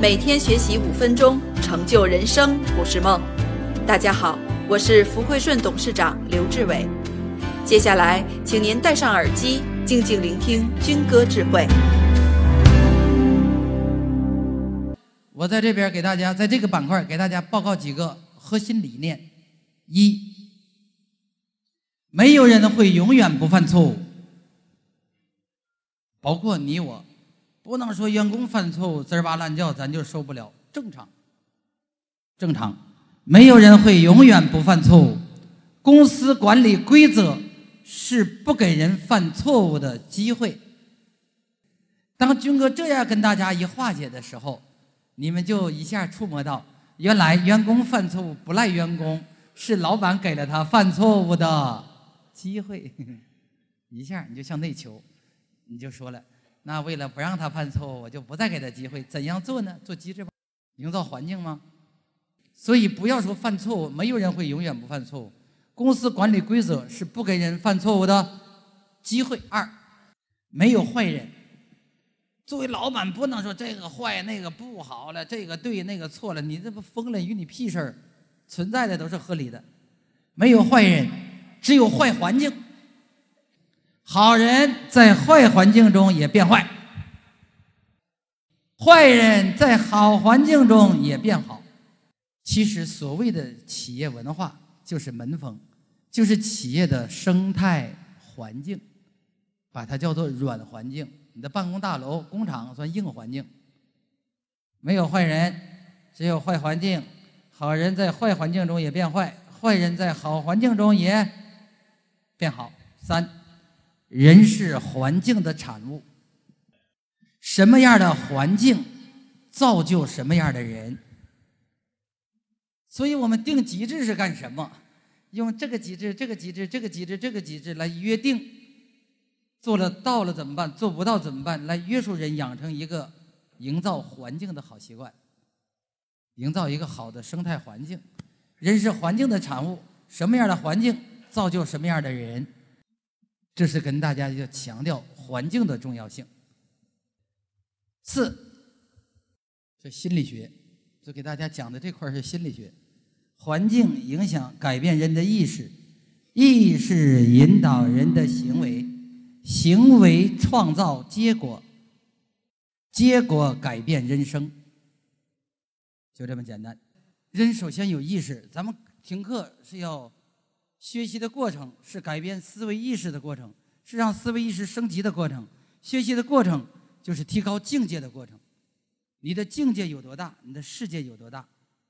每天学习五分钟，成就人生不是梦。大家好，我是福汇顺董事长刘志伟。接下来，请您戴上耳机，静静聆听军歌智慧。我在这边给大家，在这个板块给大家报告几个核心理念：一，没有人会永远不犯错误，包括你我。不能说员工犯错误滋哇乱叫，咱就受不了。正常，正常，没有人会永远不犯错误。公司管理规则是不给人犯错误的机会。当军哥这样跟大家一化解的时候，你们就一下触摸到，原来员工犯错误不赖员工，是老板给了他犯错误的机会。一下你就向内求，你就说了。那为了不让他犯错误，我就不再给他机会。怎样做呢？做机制吗？营造环境吗？所以不要说犯错误，没有人会永远不犯错误。公司管理规则是不给人犯错误的机会。二，没有坏人。作为老板，不能说这个坏那个不好了，这个对那个错了，你这不疯了？与你屁事儿！存在的都是合理的，没有坏人，只有坏环境。好人在坏环境中也变坏，坏人在好环境中也变好。其实，所谓的企业文化就是门风，就是企业的生态环境，把它叫做软环境。你的办公大楼、工厂算硬环境，没有坏人，只有坏环境。好人在坏环境中也变坏，坏人在好环境中也变好。三。人是环境的产物，什么样的环境造就什么样的人。所以我们定机制是干什么？用这个机制、这个机制、这个机制、这个机制来约定，做了到了怎么办？做不到怎么办？来约束人，养成一个营造环境的好习惯，营造一个好的生态环境。人是环境的产物，什么样的环境造就什么样的人。这是跟大家要强调环境的重要性。四，这心理学，就给大家讲的这块是心理学，环境影响改变人的意识，意识引导人的行为，行为创造结果，结果改变人生，就这么简单。人首先有意识，咱们听课是要。学习的过程是改变思维意识的过程，是让思维意识升级的过程。学习的过程就是提高境界的过程。你的境界有多大，你的世界有多大，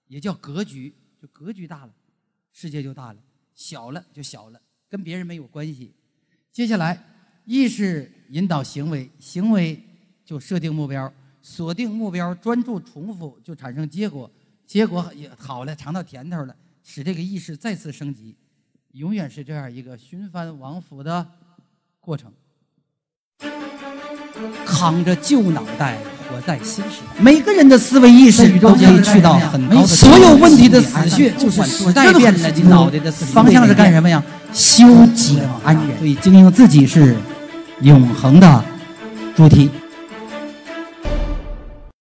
也叫格局。就格局大了，世界就大了；小了就小了，跟别人没有关系。接下来，意识引导行为，行为就设定目标，锁定目标，专注重复，就产生结果。结果也好了，尝到甜头了，使这个意识再次升级。永远是这样一个循环往复的过程。扛着旧脑袋活在新时代，每个人的思维意识都可以去到很高的。所有问题的死穴就是时代变了，你脑袋的方向是干什么呀？修己安人。所以经营自己是永恒的主题。